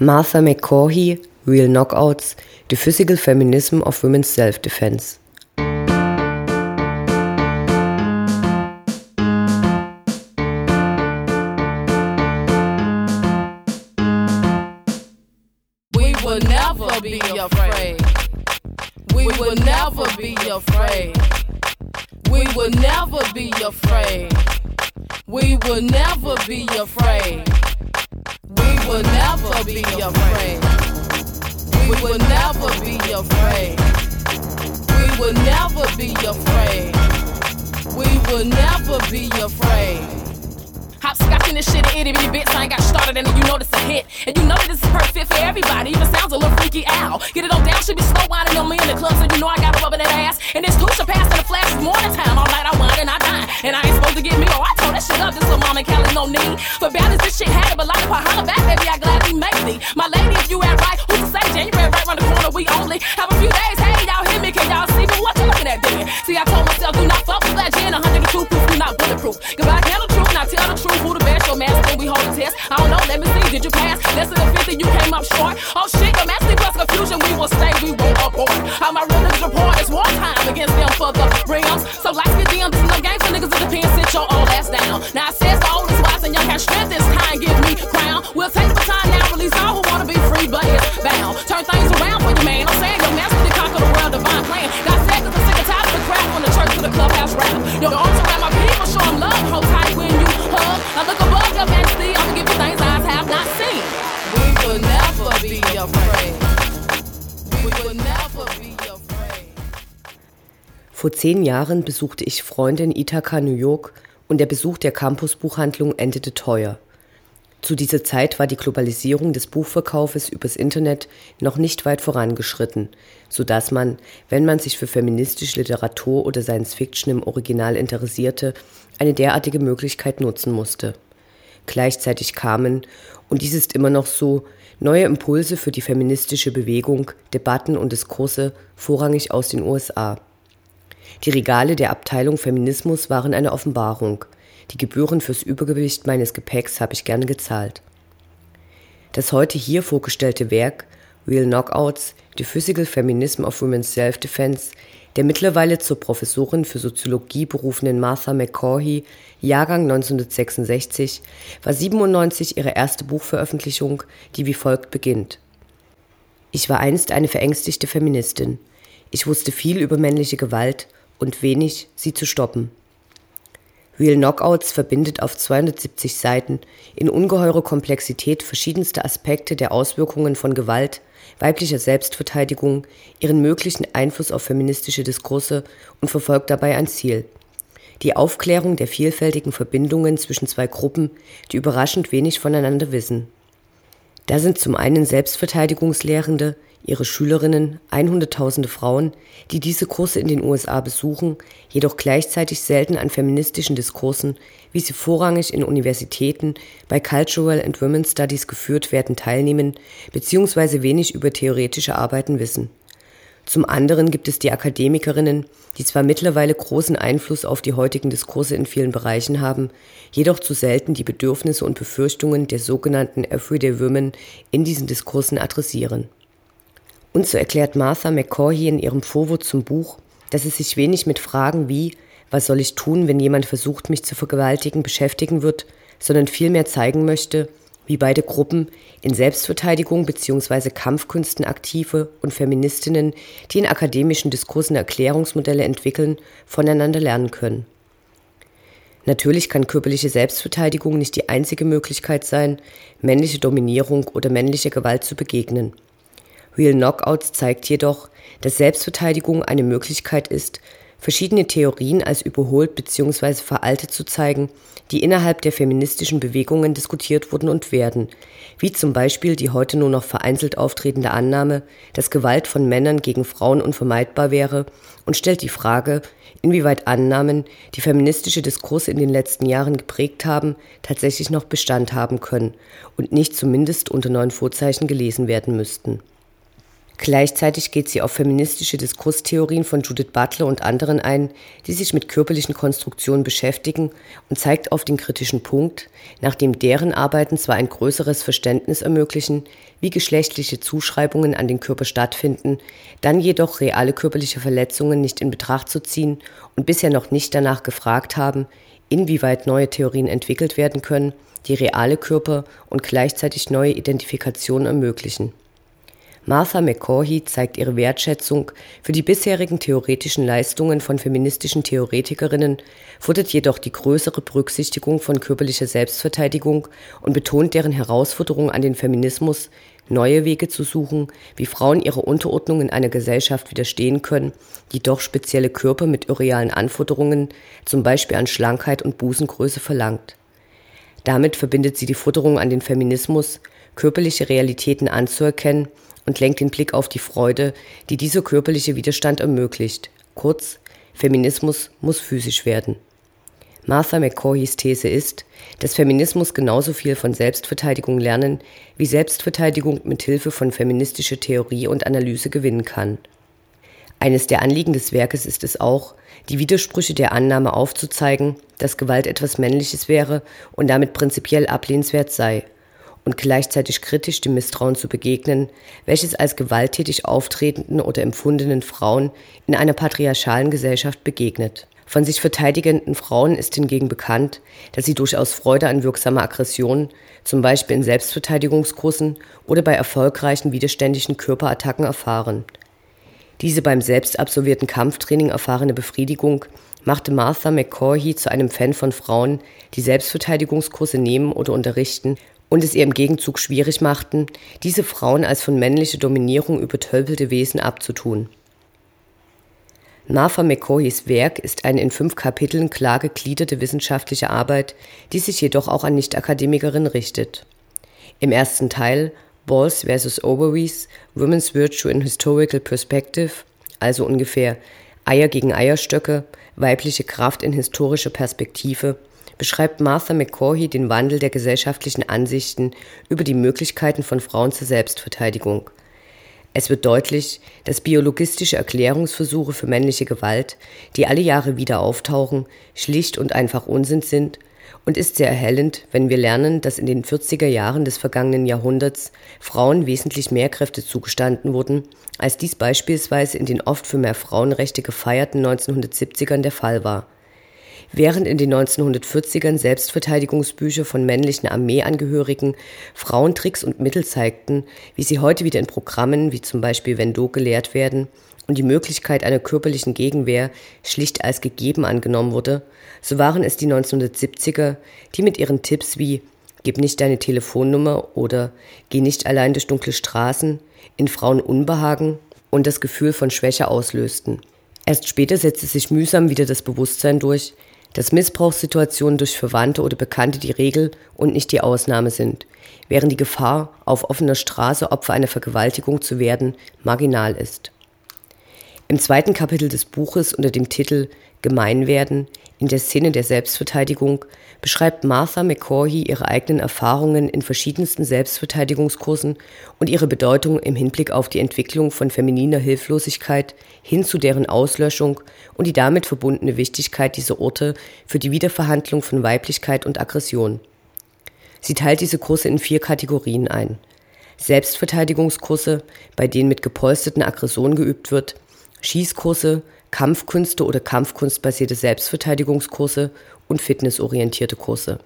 Martha McCaughey, Real Knockouts, The Physical Feminism of Women's Self-Defense. We will never be afraid. We will never be afraid. We will never be afraid. We will never be afraid. Will never be afraid. We will never be afraid. We will never be afraid. We will never be afraid. Hopscotching this shit itty bitty bits. I ain't got started and you know this a hit. And you know that this is perfect for everybody. Even sounds a little freaky ow. Get it on down, should be slow winding on me in the club. So you know I got a rubber that ass. And this two shit up. This little mama Kelly, no need. For balance, this shit had it. But like if I holler back, baby, I gladly thee. My lady, if you act right, who's to say January right the corner? We only have a few days. Hey, y'all hear me? Can y'all see me? What you looking at then? See, I told myself, do not fuck with that gin. 102 proof, we not bulletproof. Goodbye, tell the truth, now tell the truth. Who the best? Your mask when we hold a test. I don't know, let me see. Did you pass? Less than a 50, you came up short. Oh shit, your mask plus confusion. We will stay, we won't abort. How my rhythms report is war time against them for the rims. So like Your arms around my people, show them love. Hold tight when you hug. I look above your majesty, I'ma give you things eyes have not seen. We will never be afraid. Vor zehn Jahren besuchte ich Freunde in Ithaca, New York, und der Besuch der Campusbuchhandlung endete teuer. Zu dieser Zeit war die Globalisierung des Buchverkaufes übers Internet noch nicht weit vorangeschritten, so dass man, wenn man sich für feministische Literatur oder Science Fiction im Original interessierte, eine derartige Möglichkeit nutzen musste. Gleichzeitig kamen, und dies ist immer noch so, neue Impulse für die feministische Bewegung, Debatten und Diskurse vorrangig aus den USA. Die Regale der Abteilung Feminismus waren eine Offenbarung. Die Gebühren fürs Übergewicht meines Gepäcks habe ich gerne gezahlt. Das heute hier vorgestellte Werk Real Knockouts, The Physical Feminism of Women's Self-Defense, der mittlerweile zur Professorin für Soziologie berufenen Martha McCaughey, Jahrgang 1966, war 97 ihre erste Buchveröffentlichung, die wie folgt beginnt. Ich war einst eine verängstigte Feministin. Ich wusste viel über männliche Gewalt und wenig, sie zu stoppen. Real Knockouts verbindet auf 270 Seiten in ungeheurer Komplexität verschiedenste Aspekte der Auswirkungen von Gewalt, weiblicher Selbstverteidigung, ihren möglichen Einfluss auf feministische Diskurse und verfolgt dabei ein Ziel. Die Aufklärung der vielfältigen Verbindungen zwischen zwei Gruppen, die überraschend wenig voneinander wissen. Da sind zum einen Selbstverteidigungslehrende, ihre Schülerinnen, einhunderttausende Frauen, die diese Kurse in den USA besuchen, jedoch gleichzeitig selten an feministischen Diskursen, wie sie vorrangig in Universitäten bei Cultural and Women's Studies geführt werden, teilnehmen, beziehungsweise wenig über theoretische Arbeiten wissen. Zum anderen gibt es die Akademikerinnen, die zwar mittlerweile großen Einfluss auf die heutigen Diskurse in vielen Bereichen haben, jedoch zu selten die Bedürfnisse und Befürchtungen der sogenannten Everyday Women in diesen Diskursen adressieren. Und so erklärt Martha McCaughey in ihrem Vorwort zum Buch, dass es sich wenig mit Fragen wie was soll ich tun, wenn jemand versucht, mich zu vergewaltigen, beschäftigen wird, sondern vielmehr zeigen möchte, wie beide Gruppen in Selbstverteidigung bzw. Kampfkünsten aktive und Feministinnen, die in akademischen Diskursen Erklärungsmodelle entwickeln, voneinander lernen können. Natürlich kann körperliche Selbstverteidigung nicht die einzige Möglichkeit sein, männliche Dominierung oder männliche Gewalt zu begegnen. Real Knockouts zeigt jedoch, dass Selbstverteidigung eine Möglichkeit ist, verschiedene Theorien als überholt bzw. veraltet zu zeigen, die innerhalb der feministischen Bewegungen diskutiert wurden und werden, wie zum Beispiel die heute nur noch vereinzelt auftretende Annahme, dass Gewalt von Männern gegen Frauen unvermeidbar wäre und stellt die Frage, inwieweit Annahmen, die feministische Diskurse in den letzten Jahren geprägt haben, tatsächlich noch Bestand haben können und nicht zumindest unter neuen Vorzeichen gelesen werden müssten. Gleichzeitig geht sie auf feministische Diskurstheorien von Judith Butler und anderen ein, die sich mit körperlichen Konstruktionen beschäftigen und zeigt auf den kritischen Punkt, nachdem deren Arbeiten zwar ein größeres Verständnis ermöglichen, wie geschlechtliche Zuschreibungen an den Körper stattfinden, dann jedoch reale körperliche Verletzungen nicht in Betracht zu ziehen und bisher noch nicht danach gefragt haben, inwieweit neue Theorien entwickelt werden können, die reale Körper und gleichzeitig neue Identifikationen ermöglichen. Martha McCaughey zeigt ihre Wertschätzung für die bisherigen theoretischen Leistungen von feministischen Theoretikerinnen, fordert jedoch die größere Berücksichtigung von körperlicher Selbstverteidigung und betont deren Herausforderung an den Feminismus, neue Wege zu suchen, wie Frauen ihrer Unterordnung in einer Gesellschaft widerstehen können, die doch spezielle Körper mit irrealen Anforderungen, zum Beispiel an Schlankheit und Busengröße, verlangt. Damit verbindet sie die Forderung an den Feminismus, körperliche Realitäten anzuerkennen und lenkt den Blick auf die Freude, die dieser körperliche Widerstand ermöglicht. Kurz, Feminismus muss physisch werden. Martha McCaughys These ist, dass Feminismus genauso viel von Selbstverteidigung lernen, wie Selbstverteidigung mit Hilfe von feministischer Theorie und Analyse gewinnen kann. Eines der Anliegen des Werkes ist es auch, die Widersprüche der Annahme aufzuzeigen, dass Gewalt etwas Männliches wäre und damit prinzipiell ablehnenswert sei, und gleichzeitig kritisch dem Misstrauen zu begegnen, welches als gewalttätig auftretenden oder empfundenen Frauen in einer patriarchalen Gesellschaft begegnet. Von sich verteidigenden Frauen ist hingegen bekannt, dass sie durchaus Freude an wirksamer Aggression, zum Beispiel in Selbstverteidigungskursen oder bei erfolgreichen widerständigen Körperattacken erfahren. Diese beim selbst absolvierten Kampftraining erfahrene Befriedigung machte Martha McCaughey zu einem Fan von Frauen, die Selbstverteidigungskurse nehmen oder unterrichten und es ihr im Gegenzug schwierig machten, diese Frauen als von männlicher Dominierung übertölpelte Wesen abzutun. Martha McCoys Werk ist eine in fünf Kapiteln klar gegliederte wissenschaftliche Arbeit, die sich jedoch auch an Nicht-Akademikerinnen richtet. Im ersten Teil Balls vs. Ovaries, Women's Virtue in Historical Perspective, also ungefähr Eier gegen Eierstöcke, weibliche Kraft in historischer Perspektive, beschreibt Martha McCaughey den Wandel der gesellschaftlichen Ansichten über die Möglichkeiten von Frauen zur Selbstverteidigung. Es wird deutlich, dass biologistische Erklärungsversuche für männliche Gewalt, die alle Jahre wieder auftauchen, schlicht und einfach Unsinn sind und ist sehr erhellend, wenn wir lernen, dass in den 40er Jahren des vergangenen Jahrhunderts Frauen wesentlich mehr Kräfte zugestanden wurden, als dies beispielsweise in den oft für mehr Frauenrechte gefeierten 1970ern der Fall war. Während in den 1940ern Selbstverteidigungsbücher von männlichen Armeeangehörigen Frauen Tricks und Mittel zeigten, wie sie heute wieder in Programmen wie zum Beispiel Vendo gelehrt werden und die Möglichkeit einer körperlichen Gegenwehr schlicht als gegeben angenommen wurde, so waren es die 1970er, die mit ihren Tipps wie Gib nicht deine Telefonnummer oder Geh nicht allein durch dunkle Straßen in Frauen Unbehagen und das Gefühl von Schwäche auslösten. Erst später setzte sich mühsam wieder das Bewusstsein durch, dass Missbrauchssituationen durch Verwandte oder Bekannte die Regel und nicht die Ausnahme sind, während die Gefahr, auf offener Straße Opfer einer Vergewaltigung zu werden, marginal ist. Im zweiten Kapitel des Buches unter dem Titel Gemeinwerden in der Szene der Selbstverteidigung beschreibt Martha McCaughey ihre eigenen Erfahrungen in verschiedensten Selbstverteidigungskursen und ihre Bedeutung im Hinblick auf die Entwicklung von femininer Hilflosigkeit hin zu deren Auslöschung und die damit verbundene Wichtigkeit dieser Orte für die Wiederverhandlung von Weiblichkeit und Aggression. Sie teilt diese Kurse in vier Kategorien ein. Selbstverteidigungskurse, bei denen mit gepolsterten Aggressionen geübt wird, Schießkurse, Kampfkünste oder kampfkunstbasierte Selbstverteidigungskurse und fitnessorientierte Kurse.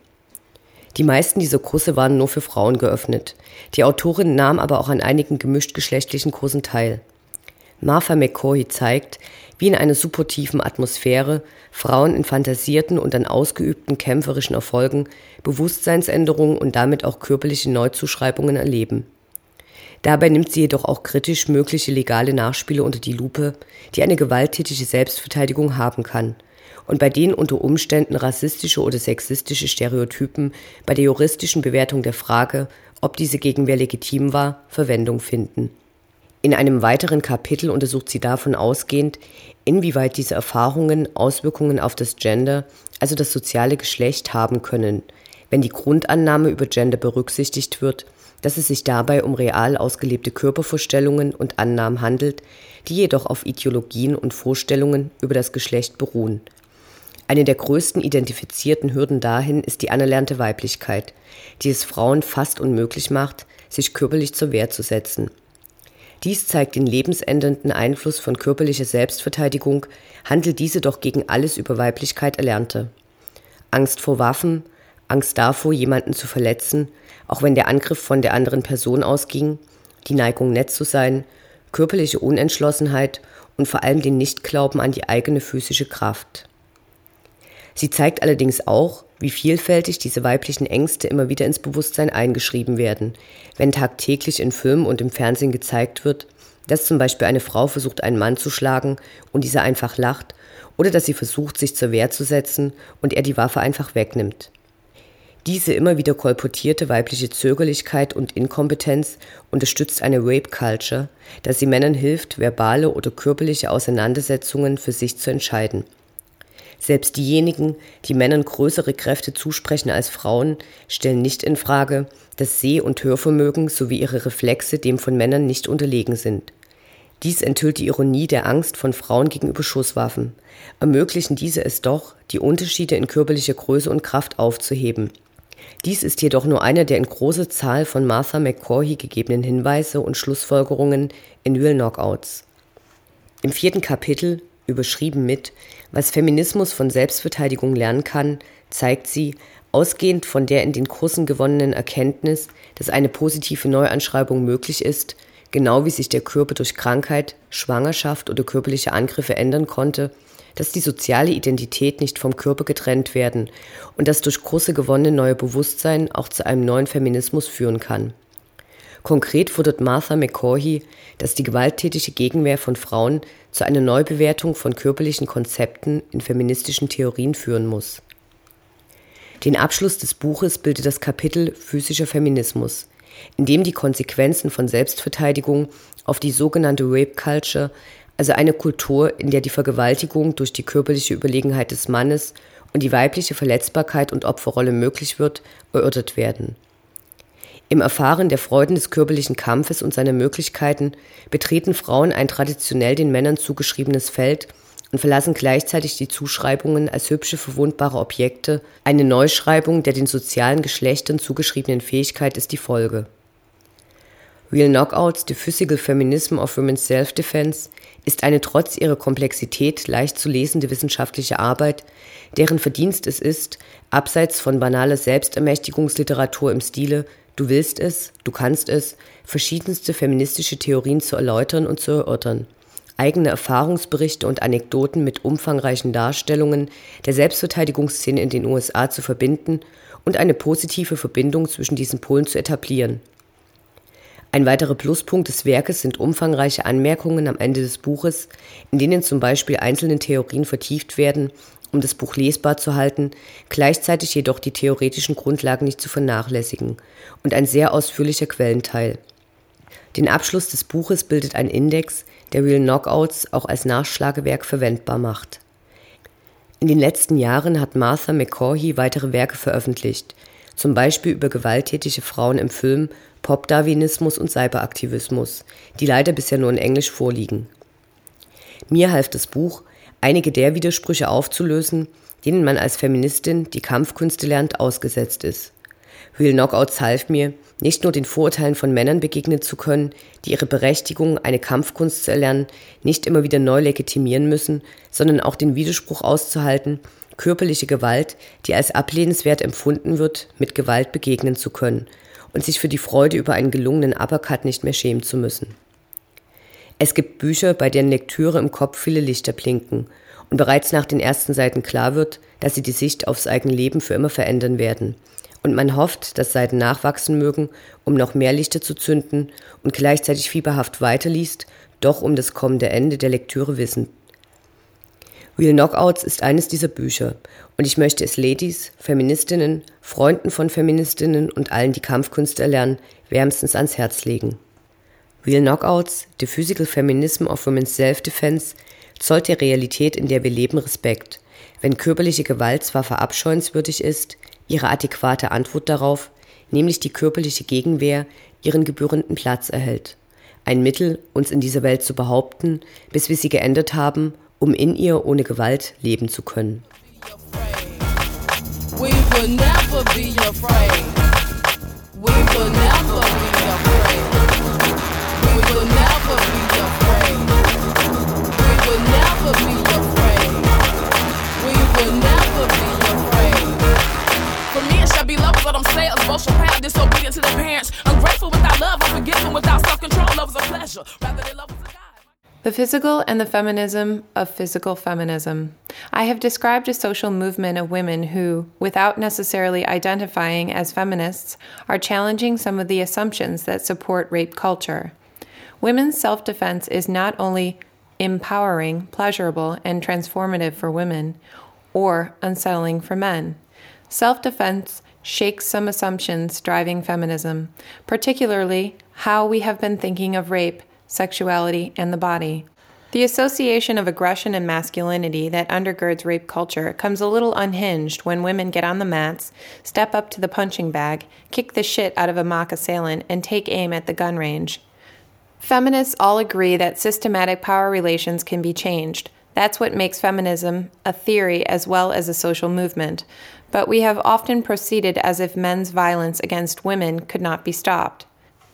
Die meisten dieser Kurse waren nur für Frauen geöffnet. Die Autorin nahm aber auch an einigen gemischtgeschlechtlichen Kursen teil. Martha McCoy zeigt, wie in einer supportiven Atmosphäre Frauen in fantasierten und an ausgeübten kämpferischen Erfolgen Bewusstseinsänderungen und damit auch körperliche Neuzuschreibungen erleben. Dabei nimmt sie jedoch auch kritisch mögliche legale Nachspiele unter die Lupe, die eine gewalttätige Selbstverteidigung haben kann und bei denen unter Umständen rassistische oder sexistische Stereotypen bei der juristischen Bewertung der Frage, ob diese Gegenwehr legitim war, Verwendung finden. In einem weiteren Kapitel untersucht sie davon ausgehend, inwieweit diese Erfahrungen Auswirkungen auf das Gender, also das soziale Geschlecht, haben können, wenn die Grundannahme über Gender berücksichtigt wird, dass es sich dabei um real ausgelebte Körpervorstellungen und Annahmen handelt, die jedoch auf Ideologien und Vorstellungen über das Geschlecht beruhen. Eine der größten identifizierten Hürden dahin ist die anerlernte Weiblichkeit, die es Frauen fast unmöglich macht, sich körperlich zur Wehr zu setzen. Dies zeigt den lebensändernden Einfluss von körperlicher Selbstverteidigung, handelt diese doch gegen alles über Weiblichkeit Erlernte. Angst vor Waffen, Angst davor, jemanden zu verletzen, auch wenn der Angriff von der anderen Person ausging, die Neigung nett zu sein, körperliche Unentschlossenheit und vor allem den Nichtglauben an die eigene physische Kraft. Sie zeigt allerdings auch, wie vielfältig diese weiblichen Ängste immer wieder ins Bewusstsein eingeschrieben werden, wenn tagtäglich in Filmen und im Fernsehen gezeigt wird, dass zum Beispiel eine Frau versucht, einen Mann zu schlagen und dieser einfach lacht, oder dass sie versucht, sich zur Wehr zu setzen und er die Waffe einfach wegnimmt. Diese immer wieder kolportierte weibliche Zögerlichkeit und Inkompetenz unterstützt eine Rape Culture, dass sie Männern hilft, verbale oder körperliche Auseinandersetzungen für sich zu entscheiden. Selbst diejenigen, die Männern größere Kräfte zusprechen als Frauen, stellen nicht in Frage, dass Seh- und Hörvermögen sowie ihre Reflexe dem von Männern nicht unterlegen sind. Dies enthüllt die Ironie der Angst von Frauen gegenüber Schusswaffen. Ermöglichen diese es doch, die Unterschiede in körperlicher Größe und Kraft aufzuheben. Dies ist jedoch nur einer der in großer Zahl von Martha McCaughey gegebenen Hinweise und Schlussfolgerungen in Real Knockouts. Im vierten Kapitel, überschrieben mit Was Feminismus von Selbstverteidigung lernen kann, zeigt sie, ausgehend von der in den Kursen gewonnenen Erkenntnis, dass eine positive Neuanschreibung möglich ist, genau wie sich der Körper durch Krankheit, Schwangerschaft oder körperliche Angriffe ändern konnte, dass die soziale Identität nicht vom Körper getrennt werden und dass durch Kurse gewonnene neue Bewusstsein auch zu einem neuen Feminismus führen kann. Konkret fordert Martha McCaughey, dass die gewalttätige Gegenwehr von Frauen zu einer Neubewertung von körperlichen Konzepten in feministischen Theorien führen muss. Den Abschluss des Buches bildet das Kapitel Physischer Feminismus, in dem die Konsequenzen von Selbstverteidigung auf die sogenannte Rape Culture, also eine Kultur, in der die Vergewaltigung durch die körperliche Überlegenheit des Mannes und die weibliche Verletzbarkeit und Opferrolle möglich wird, erörtert werden. Im Erfahren der Freuden des körperlichen Kampfes und seiner Möglichkeiten betreten Frauen ein traditionell den Männern zugeschriebenes Feld und verlassen gleichzeitig die Zuschreibungen als hübsche, verwundbare Objekte. Eine Neuschreibung der den sozialen Geschlechtern zugeschriebenen Fähigkeit ist die Folge. Real Knockouts, The Physical Feminism of Women's Self-Defense ist eine trotz ihrer Komplexität leicht zu lesende wissenschaftliche Arbeit, deren Verdienst es ist, abseits von banaler Selbstermächtigungsliteratur im Stile Du willst es, du kannst es, verschiedenste feministische Theorien zu erläutern und zu erörtern eigene Erfahrungsberichte und Anekdoten mit umfangreichen Darstellungen der Selbstverteidigungsszene in den USA zu verbinden und eine positive Verbindung zwischen diesen Polen zu etablieren. Ein weiterer Pluspunkt des Werkes sind umfangreiche Anmerkungen am Ende des Buches, in denen zum Beispiel einzelne Theorien vertieft werden, um das Buch lesbar zu halten, gleichzeitig jedoch die theoretischen Grundlagen nicht zu vernachlässigen, und ein sehr ausführlicher Quellenteil. Den Abschluss des Buches bildet ein Index, der Real Knockouts auch als Nachschlagewerk verwendbar macht. In den letzten Jahren hat Martha McCaughey weitere Werke veröffentlicht, zum Beispiel über gewalttätige Frauen im Film, Pop-Darwinismus und Cyberaktivismus, die leider bisher nur in Englisch vorliegen. Mir half das Buch, einige der Widersprüche aufzulösen, denen man als Feministin, die Kampfkünste lernt, ausgesetzt ist. Real Knockouts half mir, nicht nur den Vorurteilen von Männern begegnen zu können, die ihre Berechtigung, eine Kampfkunst zu erlernen, nicht immer wieder neu legitimieren müssen, sondern auch den Widerspruch auszuhalten, körperliche Gewalt, die als ablehnenswert empfunden wird, mit Gewalt begegnen zu können und sich für die Freude über einen gelungenen Uppercut nicht mehr schämen zu müssen. Es gibt Bücher, bei deren Lektüre im Kopf viele Lichter blinken und bereits nach den ersten Seiten klar wird, dass sie die Sicht aufs eigene Leben für immer verändern werden – und man hofft, dass Seiten nachwachsen mögen, um noch mehr Lichter zu zünden und gleichzeitig fieberhaft weiterliest, doch um das kommende Ende der Lektüre wissen. Real Knockouts ist eines dieser Bücher und ich möchte es Ladies, Feministinnen, Freunden von Feministinnen und allen, die Kampfkünste erlernen, wärmstens ans Herz legen. Real Knockouts, The Physical Feminism of Women's Self-Defense, zollt der Realität, in der wir leben, Respekt. Wenn körperliche Gewalt zwar verabscheuenswürdig ist, ihre adäquate Antwort darauf, nämlich die körperliche Gegenwehr, ihren gebührenden Platz erhält. Ein Mittel, uns in dieser Welt zu behaupten, bis wir sie geändert haben, um in ihr ohne Gewalt leben zu können. Disobedient to the parents. Ungrateful without love, unforgiving without self control. Love is a pleasure rather than love. The physical and the feminism of physical feminism. I have described a social movement of women who, without necessarily identifying as feminists, are challenging some of the assumptions that support rape culture. Women's self defense is not only empowering, pleasurable, and transformative for women, or unsettling for men. Self defense shakes some assumptions driving feminism, particularly how we have been thinking of rape sexuality, and the body. The association of aggression and masculinity that undergirds rape culture comes a little unhinged when women get on the mats, step up to the punching bag, kick the shit out of a mock assailant, and take aim at the gun range. Feminists all agree that systematic power relations can be changed. That's what makes feminism a theory as well as a social movement. But we have often proceeded as if men's violence against women could not be stopped.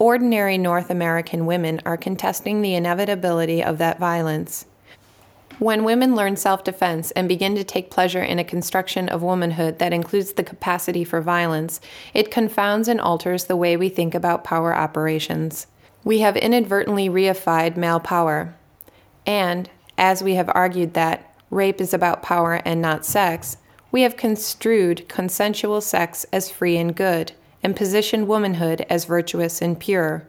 Ordinary North American women are contesting the inevitability of that violence. When women learn self defense and begin to take pleasure in a construction of womanhood that includes the capacity for violence, it confounds and alters the way we think about power operations. We have inadvertently reified male power. And, as we have argued that rape is about power and not sex, we have construed consensual sex as free and good and positioned womanhood as virtuous and pure.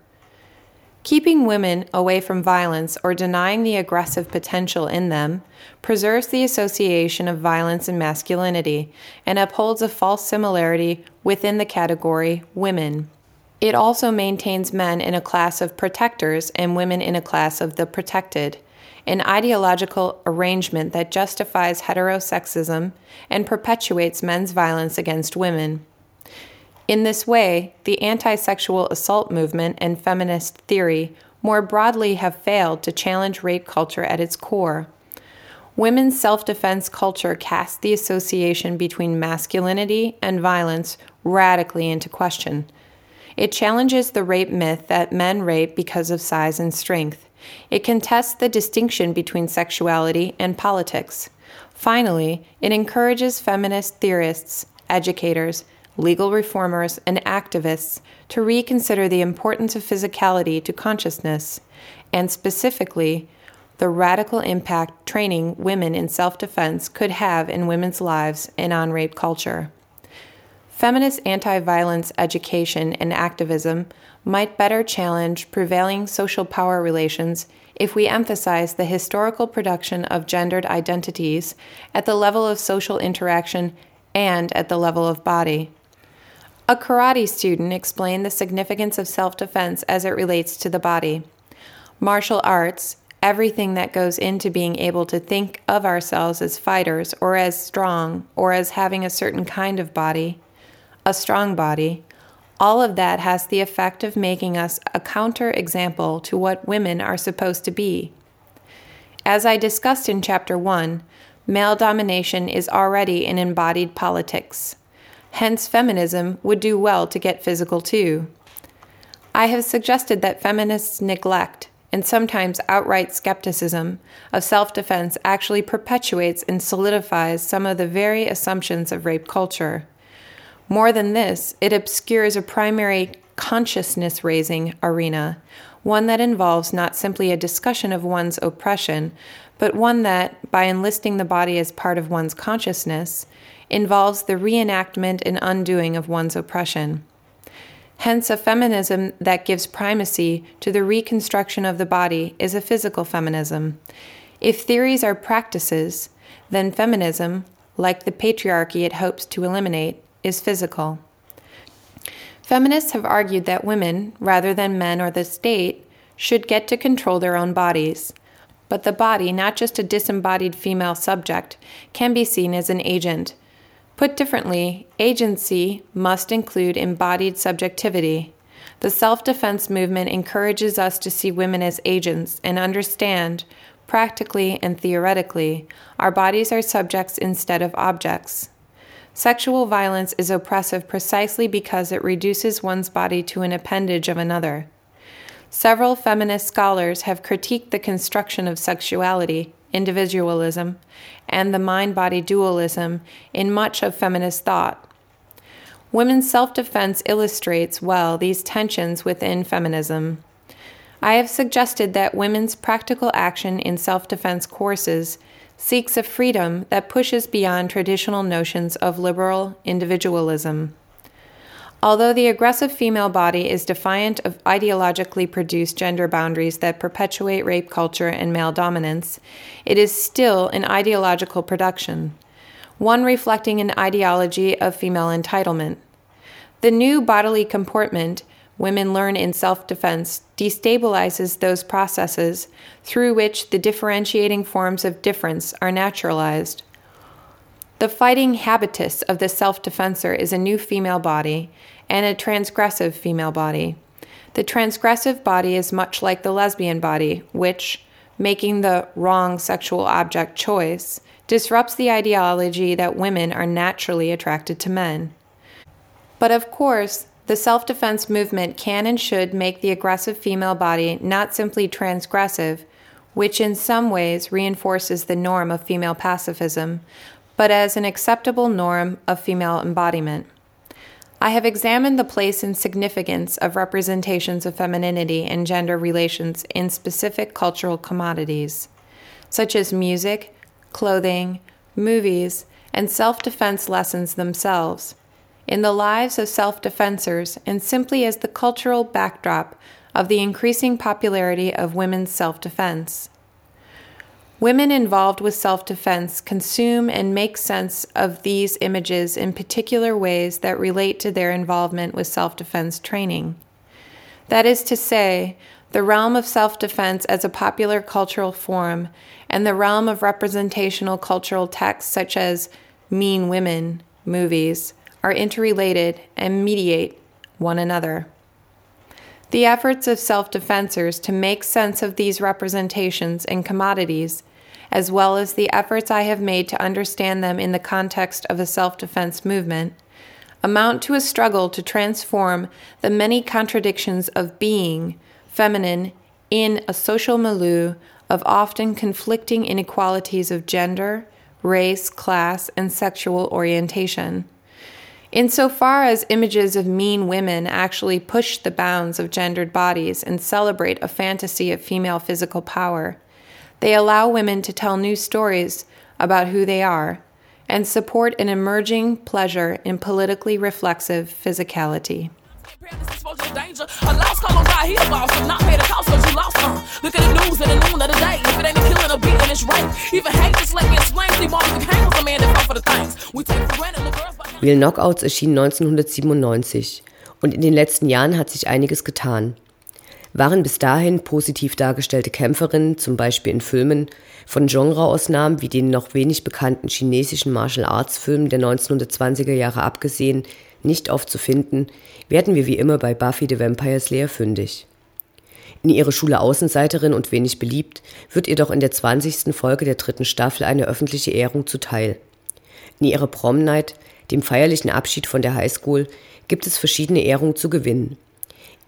Keeping women away from violence or denying the aggressive potential in them preserves the association of violence and masculinity and upholds a false similarity within the category women. It also maintains men in a class of protectors and women in a class of the protected, an ideological arrangement that justifies heterosexism and perpetuates men's violence against women. In this way, the anti sexual assault movement and feminist theory more broadly have failed to challenge rape culture at its core. Women's self defense culture casts the association between masculinity and violence radically into question. It challenges the rape myth that men rape because of size and strength. It contests the distinction between sexuality and politics. Finally, it encourages feminist theorists, educators, legal reformers, and activists to reconsider the importance of physicality to consciousness, and specifically, the radical impact training women in self defense could have in women's lives and on rape culture. Feminist anti violence education and activism might better challenge prevailing social power relations if we emphasize the historical production of gendered identities at the level of social interaction and at the level of body. A karate student explained the significance of self defense as it relates to the body. Martial arts, everything that goes into being able to think of ourselves as fighters or as strong or as having a certain kind of body, a strong body, all of that has the effect of making us a counter example to what women are supposed to be. As I discussed in Chapter 1, male domination is already an embodied politics. Hence, feminism would do well to get physical too. I have suggested that feminists' neglect and sometimes outright skepticism of self defense actually perpetuates and solidifies some of the very assumptions of rape culture. More than this, it obscures a primary consciousness raising arena, one that involves not simply a discussion of one's oppression, but one that, by enlisting the body as part of one's consciousness, involves the reenactment and undoing of one's oppression. Hence, a feminism that gives primacy to the reconstruction of the body is a physical feminism. If theories are practices, then feminism, like the patriarchy it hopes to eliminate, is physical. Feminists have argued that women, rather than men or the state, should get to control their own bodies. But the body, not just a disembodied female subject, can be seen as an agent, Put differently, agency must include embodied subjectivity. The self defense movement encourages us to see women as agents and understand, practically and theoretically, our bodies are subjects instead of objects. Sexual violence is oppressive precisely because it reduces one's body to an appendage of another. Several feminist scholars have critiqued the construction of sexuality, individualism, and the mind body dualism in much of feminist thought. Women's self defense illustrates well these tensions within feminism. I have suggested that women's practical action in self defense courses seeks a freedom that pushes beyond traditional notions of liberal individualism. Although the aggressive female body is defiant of ideologically produced gender boundaries that perpetuate rape culture and male dominance, it is still an ideological production one reflecting an ideology of female entitlement. The new bodily comportment women learn in self defense destabilizes those processes through which the differentiating forms of difference are naturalized. The fighting habitus of the self defensor is a new female body and a transgressive female body. The transgressive body is much like the lesbian body, which, making the wrong sexual object choice, disrupts the ideology that women are naturally attracted to men. But of course, the self defense movement can and should make the aggressive female body not simply transgressive, which in some ways reinforces the norm of female pacifism, but as an acceptable norm of female embodiment. I have examined the place and significance of representations of femininity and gender relations in specific cultural commodities, such as music, clothing, movies, and self defense lessons themselves, in the lives of self defensors, and simply as the cultural backdrop of the increasing popularity of women's self defense. Women involved with self defense consume and make sense of these images in particular ways that relate to their involvement with self defense training. That is to say, the realm of self defense as a popular cultural form, and the realm of representational cultural texts such as Mean Women movies are interrelated and mediate one another. The efforts of self defensors to make sense of these representations and commodities, as well as the efforts I have made to understand them in the context of a self defense movement, amount to a struggle to transform the many contradictions of being feminine in a social milieu of often conflicting inequalities of gender, race, class, and sexual orientation. Insofar as images of mean women actually push the bounds of gendered bodies and celebrate a fantasy of female physical power, they allow women to tell new stories about who they are and support an emerging pleasure in politically reflexive physicality. Real Knockouts erschien 1997 und in den letzten Jahren hat sich einiges getan. Waren bis dahin positiv dargestellte Kämpferinnen, zum Beispiel in Filmen, von Genreausnahmen wie den noch wenig bekannten chinesischen Martial Arts Filmen der 1920er Jahre abgesehen, nicht oft zu finden, werden wir wie immer bei Buffy the Vampire Slayer fündig. In ihrer Schule Außenseiterin und wenig beliebt, wird ihr doch in der 20. Folge der dritten Staffel eine öffentliche Ehrung zuteil. In ihrer Prom Night, dem feierlichen Abschied von der Highschool, gibt es verschiedene Ehrungen zu gewinnen.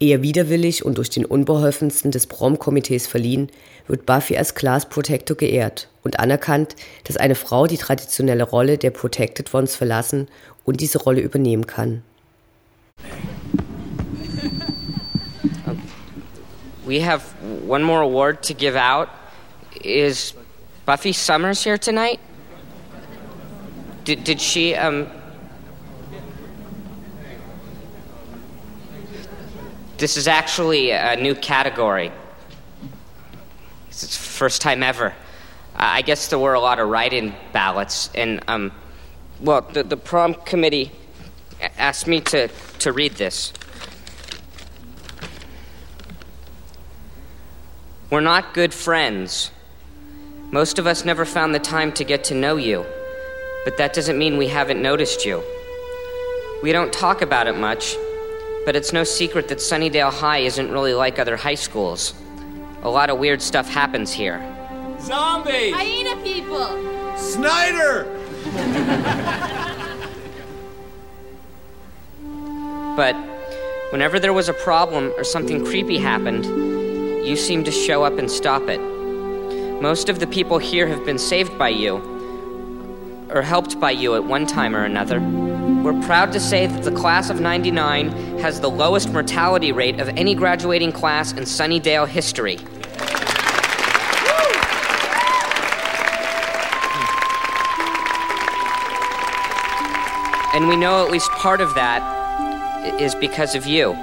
Eher widerwillig und durch den unbeholfensten des Prom-Komitees verliehen, wird Buffy als Class Protector geehrt und anerkannt, dass eine Frau die traditionelle Rolle der Protected Ones verlassen und diese Rolle übernehmen kann. We have one more award to give out. Is Buffy Summers here tonight? Did, did she um This is actually a new category. It's first time ever. I guess there were a lot of write-in ballots, and um, well, the, the prom committee asked me to, to read this. We're not good friends. Most of us never found the time to get to know you, but that doesn't mean we haven't noticed you. We don't talk about it much, but it's no secret that Sunnydale High isn't really like other high schools. A lot of weird stuff happens here. Zombies! Hyena people! Snyder! but whenever there was a problem or something creepy happened, you seemed to show up and stop it. Most of the people here have been saved by you, or helped by you at one time or another. We're proud to say that the class of 99 has the lowest mortality rate of any graduating class in Sunnydale history. And we know at least part of that is because of you.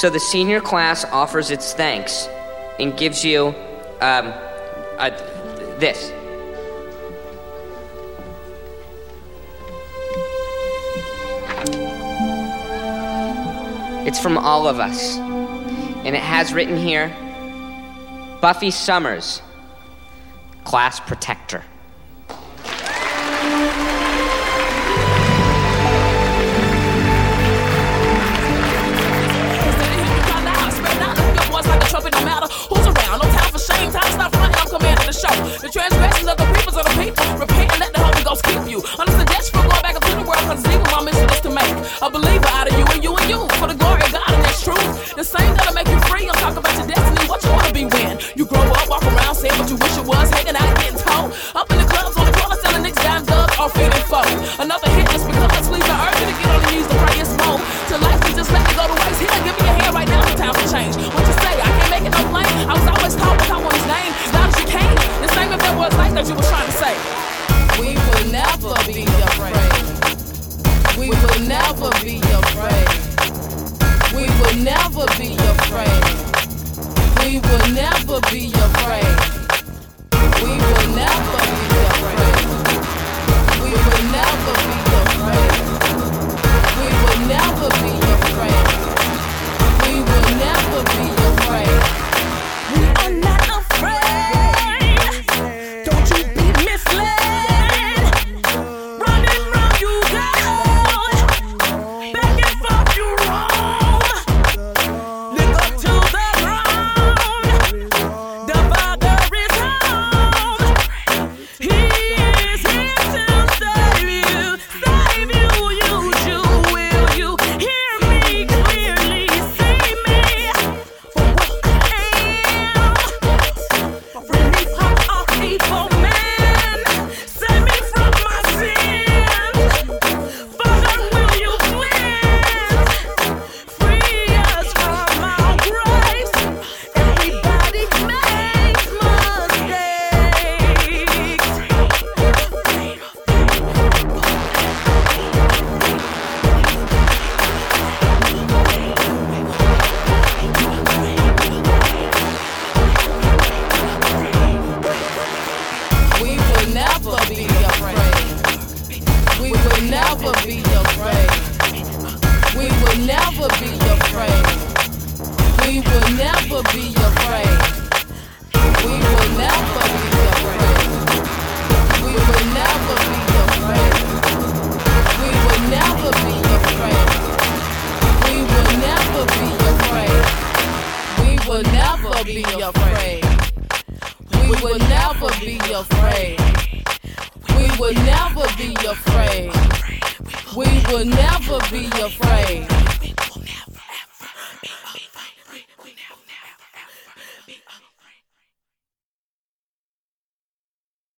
So the senior class offers its thanks and gives you um, a, this. It's from all of us. And it has written here Buffy Summers, class protector.